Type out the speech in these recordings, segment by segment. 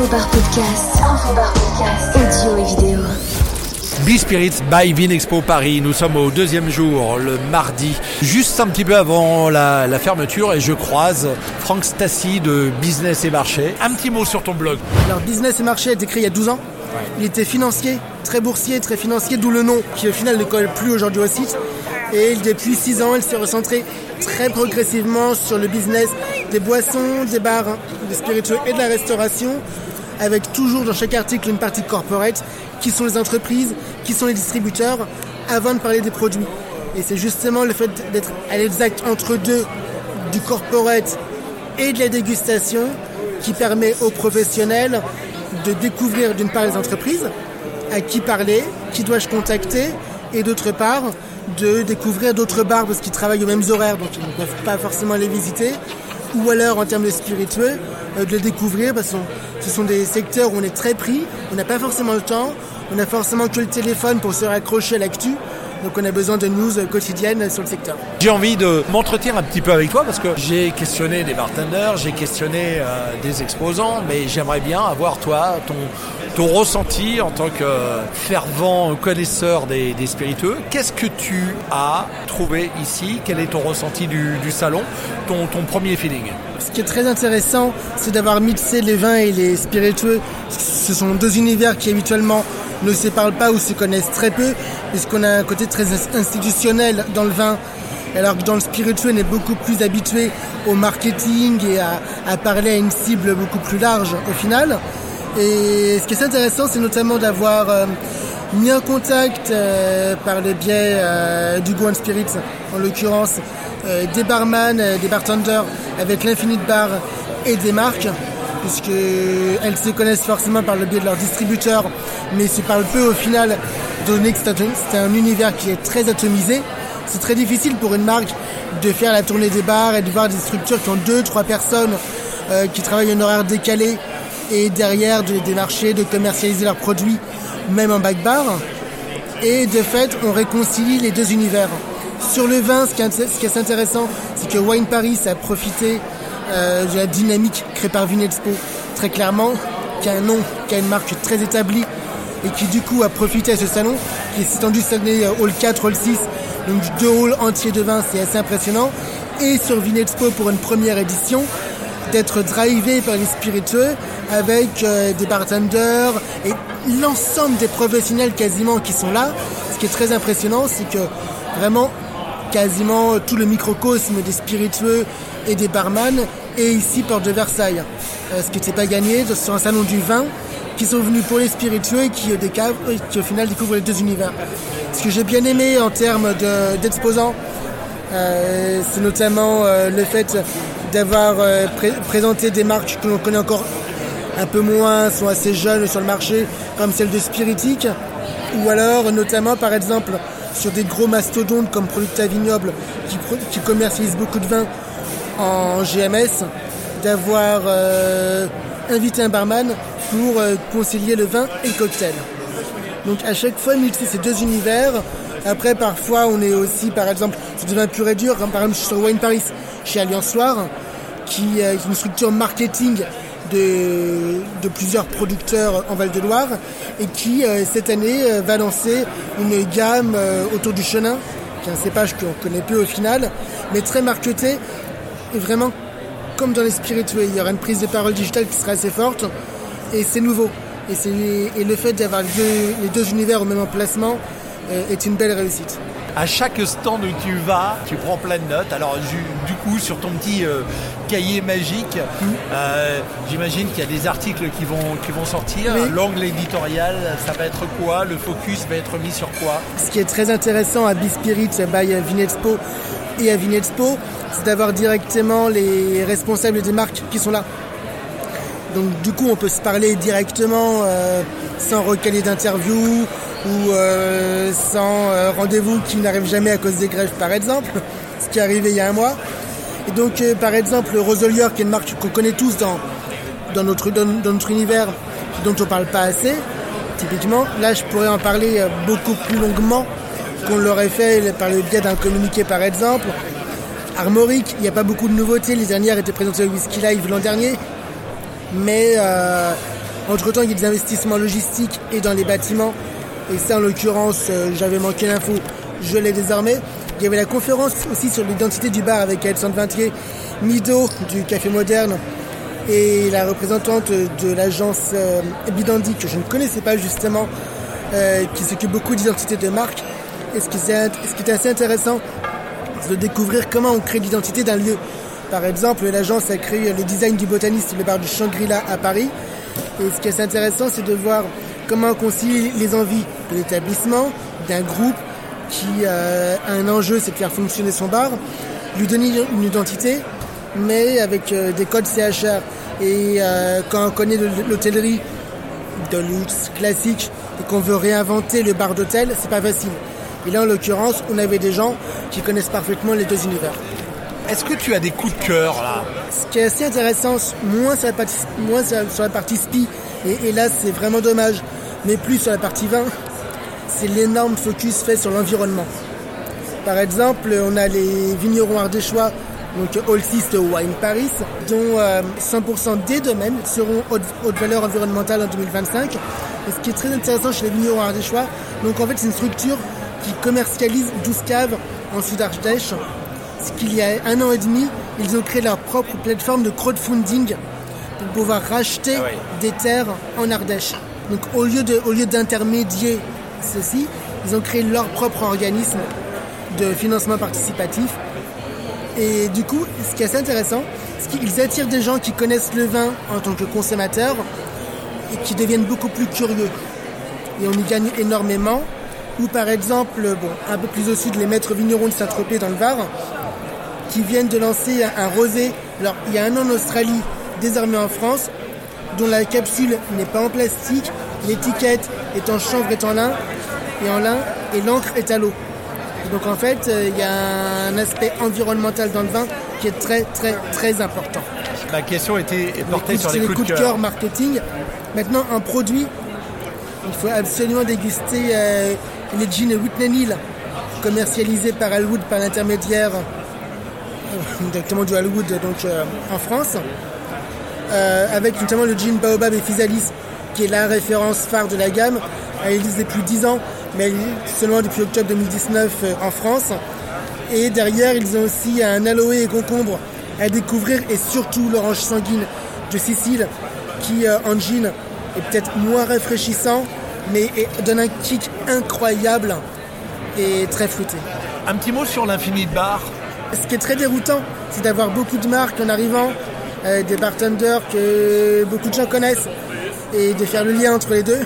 Info par podcast. Info par podcast. Audio et vidéo. B-Spirits by Vinexpo Paris. Nous sommes au deuxième jour, le mardi, juste un petit peu avant la, la fermeture et je croise Franck Stassi de Business et Marché. Un petit mot sur ton blog. Alors Business et Marché a été créé il y a 12 ans. Il était financier, très boursier, très financier, d'où le nom qui au final ne colle plus aujourd'hui au site. Et depuis 6 ans, il s'est recentré très progressivement sur le business des boissons, des bars, des spiritueux et de la restauration, avec toujours dans chaque article une partie corporate, qui sont les entreprises, qui sont les distributeurs, avant de parler des produits. Et c'est justement le fait d'être à l'exact entre deux, du corporate et de la dégustation, qui permet aux professionnels de découvrir d'une part les entreprises, à qui parler, qui dois-je contacter, et d'autre part de découvrir d'autres bars parce qu'ils travaillent aux mêmes horaires, donc ils ne peuvent pas forcément les visiter, ou alors en termes de spiritueux, euh, de les découvrir parce que ce sont des secteurs où on est très pris, on n'a pas forcément le temps, on n'a forcément que le téléphone pour se raccrocher à l'actu. Donc on a besoin de news quotidiennes sur le secteur. J'ai envie de m'entretenir un petit peu avec toi parce que j'ai questionné des bartenders, j'ai questionné euh, des exposants, mais j'aimerais bien avoir toi ton, ton ressenti en tant que fervent connaisseur des, spiritueux. Qu'est-ce que tu as trouvé ici? Quel est ton ressenti du, salon? Ton, premier feeling? Ce qui est très intéressant, c'est d'avoir mixé les vins et les spiritueux. Ce sont deux univers qui habituellement ne se parlent pas ou se connaissent très peu, puisqu'on a un côté très institutionnel dans le vin, alors que dans le spiritueux, on est beaucoup plus habitué au marketing et à parler à une cible beaucoup plus large au final. Et ce qui est intéressant, c'est notamment d'avoir euh, mis en contact euh, par le biais euh, du Go and Spirits, en l'occurrence, des barman, des bartenders avec l'Infinite Bar et des marques puisqu'elles se connaissent forcément par le biais de leurs distributeurs, mais se parlent peu au final, donné que c'est un, un univers qui est très atomisé. C'est très difficile pour une marque de faire la tournée des bars et de voir des structures qui ont deux, trois personnes euh, qui travaillent en horaire décalé et derrière de les démarcher, de commercialiser leurs produits, même en back bar. Et de fait, on réconcilie les deux univers. Sur le vin, ce qui est, intéressant, c'est que Wine Paris a profité euh, de la dynamique créée par Vinexpo, très clairement, qui a un nom, qui a une marque très établie et qui du coup a profité à ce salon, qui s'est étendu cette année euh, Hall 4, Hall 6, donc deux halls entiers de vin, c'est assez impressionnant. Et sur Vinexpo pour une première édition, d'être drivé par les spiritueux avec euh, des bartenders et l'ensemble des professionnels quasiment qui sont là. Ce qui est très impressionnant, c'est que vraiment quasiment tout le microcosme des spiritueux et des barman est ici porte de Versailles. Euh, ce qui n'était pas gagné sur un salon du vin qui sont venus pour les spiritueux et qui, euh, au final découvrent les deux univers. Ce que j'ai bien aimé en termes d'exposants, de, euh, c'est notamment euh, le fait d'avoir euh, pré présenté des marques que l'on connaît encore un peu moins, sont assez jeunes sur le marché, comme celle de Spiritique, ou alors notamment par exemple sur des gros mastodontes comme Producta Vignoble qui, qui commercialisent beaucoup de vin en GMS, d'avoir euh, invité un barman pour euh, concilier le vin et le cocktail. Donc à chaque fois mixer ces deux univers. Après parfois on est aussi par exemple du vin pur et dur, par exemple sur Wine Paris chez Alliance Soir, qui est une structure marketing de, plusieurs producteurs en Val-de-Loire et qui euh, cette année euh, va lancer une gamme euh, autour du chenin, qui est un cépage qu'on connaît peu au final, mais très marketé et vraiment comme dans les spiritueux. Il y aura une prise de parole digitale qui sera assez forte et c'est nouveau. Et, le fait d'avoir les, deux univers au même emplacement euh, est une belle réussite. À chaque stand où tu vas, tu prends plein de notes. Alors du coup, sur ton petit euh, cahier magique, mmh. euh, j'imagine qu'il y a des articles qui vont, qui vont sortir. Oui. L'angle éditorial, ça va être quoi? Le focus va être mis sur quoi? Ce qui est très intéressant à Bispirit, by Vinexpo et à Vinexpo, c'est d'avoir directement les responsables des marques qui sont là. Donc du coup, on peut se parler directement euh, sans recaler d'interview ou euh, sans euh, rendez-vous qui n'arrive jamais à cause des grèves, par exemple, ce qui est arrivé il y a un mois. Et donc, euh, par exemple, Roselier, qui est une marque qu'on connaît tous dans, dans, notre, dans, notre univers, dont on parle pas assez, typiquement, là, je pourrais en parler beaucoup plus longuement qu'on l'aurait fait par le biais d'un communiqué, par exemple. Armoric, il n'y a pas beaucoup de nouveautés. Les dernières étaient présentées au Whisky Live l'an dernier mais Entre-temps, il y a des investissements logistiques et dans les bâtiments. Et ça, en l'occurrence, euh, j'avais manqué l'info, je l'ai désormais. Il y avait la conférence aussi sur l'identité du bar avec Alexandre Vintier, Mido du Café Moderne et la représentante de l'agence euh, Bidandi que je ne connaissais pas justement, euh, qui s'occupe beaucoup d'identité de marque. Et ce qui, ce qui était assez intéressant, c'est de découvrir comment on crée l'identité d'un lieu? Par exemple, l'agence a créé le design du botaniste, le bar du Shangri-La à Paris. Et ce qui est assez intéressant, c'est de voir comment on concilie les envies de l'établissement, d'un groupe, qui euh, a un enjeu, c'est de faire fonctionner son bar, lui donner une identité, mais avec euh, des codes CHR. Et euh, quand on connaît l'hôtellerie de luxe classique et qu'on veut réinventer le bar d'hôtel, c'est pas facile. Et là, en l'occurrence, on avait des gens qui connaissent parfaitement les deux univers. Est-ce que tu as des coups de cœur là? Ce qui est assez intéressant, moins sur la partie, moins sur la partie spi, et, et là c'est vraiment dommage, mais plus sur la partie vin, c'est l'énorme focus fait sur l'environnement. Par exemple, on a les vignerons ardéchois, donc Allsist Wine Paris, dont 100% euh, des domaines seront haute, valeur environnementale en 2025. Et ce qui est très intéressant chez les vignerons ardéchois, donc en fait c'est une structure qui commercialise 12 caves en sud d'Ardèche. Ce qu'il y a un an et demi, ils ont créé leur propre plateforme de crowdfunding pour pouvoir racheter ah des terres en Ardèche. Donc au lieu d'intermédier ceci, ils ont créé leur propre organisme de financement participatif. Et du coup, ce qui est assez intéressant, c'est qu'ils attirent des gens qui connaissent le vin en tant que consommateurs et qui deviennent beaucoup plus curieux. Et on y gagne énormément. Ou par exemple, un peu plus au sud, les maîtres vignerons de Saint-Tropez dans le Var, qui viennent de lancer un rosé. Alors, il y a un an en Australie, désormais en France, dont la capsule n'est pas en plastique, l'étiquette est en chanvre et en lin, et en lin, et l'encre est à l'eau. Donc en fait, euh, il y a un aspect environnemental dans le vin qui est très très très important. Ma question était portée sur les, coups, de cœur marketing. Maintenant, un produit, il faut absolument déguster euh, les jeans Whitney Neal, commercialisés par Alwood par l'intermédiaire euh, directement du Alwood donc en France, avec notamment le jean Baobab et Physalis qui est la référence phare de la gamme. Elle existe depuis 10 ans, mais elle seulement depuis octobre 2019 euh, en France. Et derrière, ils ont aussi un aloe et concombre à découvrir et surtout l'orange sanguine de Sicile qui euh, en jean est peut-être moins rafraîchissant mais donne un kick incroyable et très fruité. Un petit mot sur l'infini de bar. Ce qui est très déroutant, c'est d'avoir beaucoup de marques en arrivant, des bartenders que beaucoup de gens connaissent et de faire le lien entre les deux.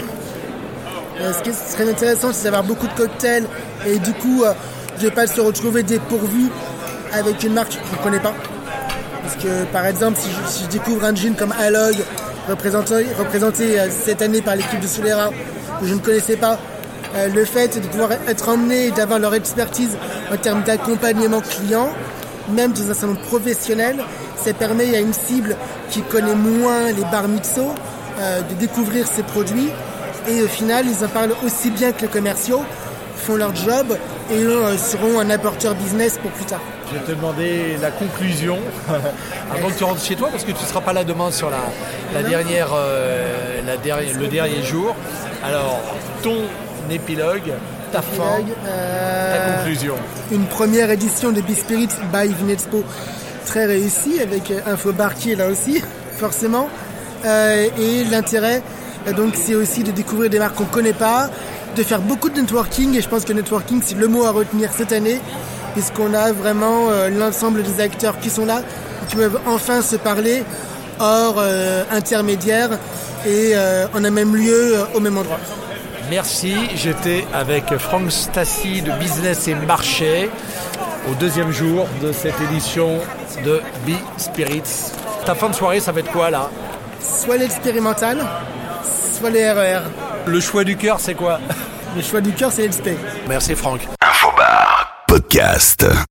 Euh, ce qui très intéressant, c'est d'avoir beaucoup de cocktails et du coup, euh, je vais pas se retrouver dépourvu avec une marque que je ne connais pas. Parce que par exemple, si je, découvre un jean comme représenté, représenté euh, cette année par l'équipe de Solera, que je ne connaissais pas, le fait de pouvoir être emmené et d'avoir leur expertise en termes d'accompagnement client, même dans un salon professionnel, ça permet à une cible qui connaît moins les bars mixo euh, de découvrir ces produits. Et au final, ils en parlent aussi bien que les commerciaux, font leur job et euh, seront un apporteur business pour plus tard. Je vais te demander la conclusion avant que tu rentres chez toi parce que tu ne seras pas là demain sur la, la dernière, euh, la le dernier jour. Alors, ton épilogue, ta fin, ta conclusion. Une première édition de Bispirit by Vinexpo très réussie avec Infobar qui est là aussi, forcément. Euh, et l'intérêt, euh, donc, c'est aussi de découvrir des marques qu'on ne connaît pas, de faire beaucoup de networking. Et je pense que networking, c'est le mot à retenir cette année, puisqu'on a vraiment euh, l'ensemble des acteurs qui sont là, qui peuvent enfin se parler hors intermédiaire. Et on a même lieu au même endroit. Merci. J'étais avec Franck Stassi de Business et Marché au deuxième jour de cette édition de Be Spirits. Ta fin de soirée, ça va être quoi là? Soit l'expérimental, soit les RER. E Le choix du cœur, c'est quoi? Le choix du cœur, c'est l'XP. Merci Franck. Infobar, podcast.